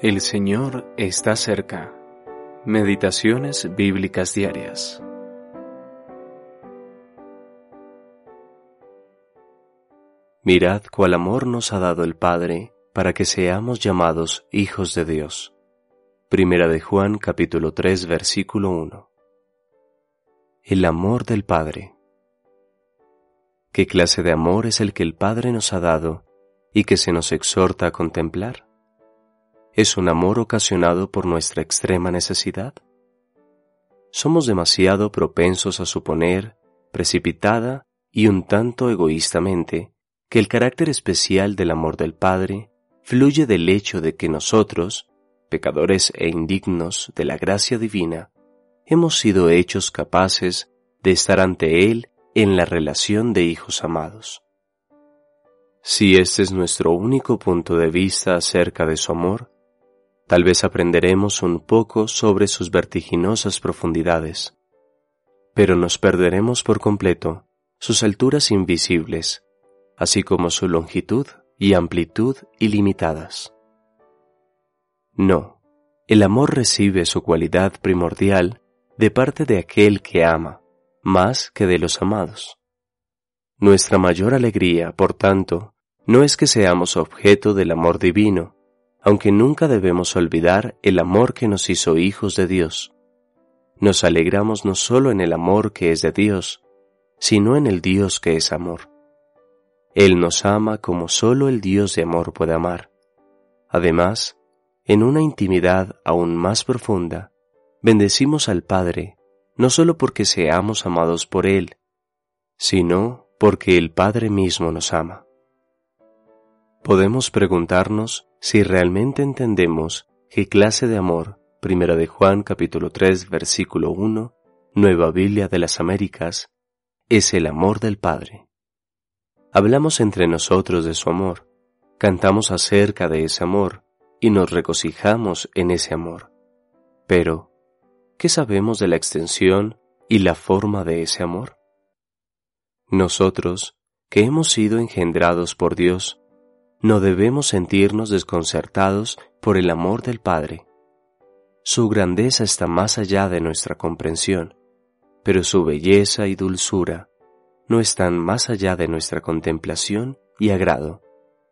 El Señor está cerca. Meditaciones bíblicas diarias. Mirad cuál amor nos ha dado el Padre para que seamos llamados hijos de Dios. Primera de Juan capítulo 3 versículo 1. El amor del Padre. ¿Qué clase de amor es el que el Padre nos ha dado y que se nos exhorta a contemplar? ¿Es un amor ocasionado por nuestra extrema necesidad? Somos demasiado propensos a suponer, precipitada y un tanto egoístamente, que el carácter especial del amor del Padre fluye del hecho de que nosotros, pecadores e indignos de la gracia divina, hemos sido hechos capaces de estar ante Él en la relación de hijos amados. Si este es nuestro único punto de vista acerca de su amor, Tal vez aprenderemos un poco sobre sus vertiginosas profundidades, pero nos perderemos por completo sus alturas invisibles, así como su longitud y amplitud ilimitadas. No, el amor recibe su cualidad primordial de parte de aquel que ama, más que de los amados. Nuestra mayor alegría, por tanto, no es que seamos objeto del amor divino, aunque nunca debemos olvidar el amor que nos hizo hijos de Dios. Nos alegramos no solo en el amor que es de Dios, sino en el Dios que es amor. Él nos ama como solo el Dios de amor puede amar. Además, en una intimidad aún más profunda, bendecimos al Padre, no solo porque seamos amados por Él, sino porque el Padre mismo nos ama. Podemos preguntarnos si realmente entendemos qué clase de amor, primera de Juan capítulo 3 versículo 1, Nueva Biblia de las Américas, es el amor del Padre. Hablamos entre nosotros de su amor, cantamos acerca de ese amor y nos regocijamos en ese amor. Pero, ¿qué sabemos de la extensión y la forma de ese amor? Nosotros, que hemos sido engendrados por Dios, no debemos sentirnos desconcertados por el amor del Padre. Su grandeza está más allá de nuestra comprensión, pero su belleza y dulzura no están más allá de nuestra contemplación y agrado,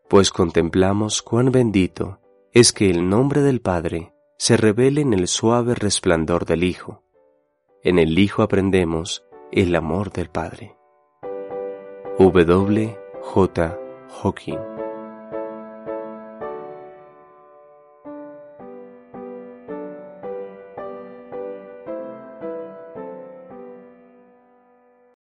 pues contemplamos cuán bendito es que el nombre del Padre se revele en el suave resplandor del Hijo. En el Hijo aprendemos el amor del Padre. W. J. Hawking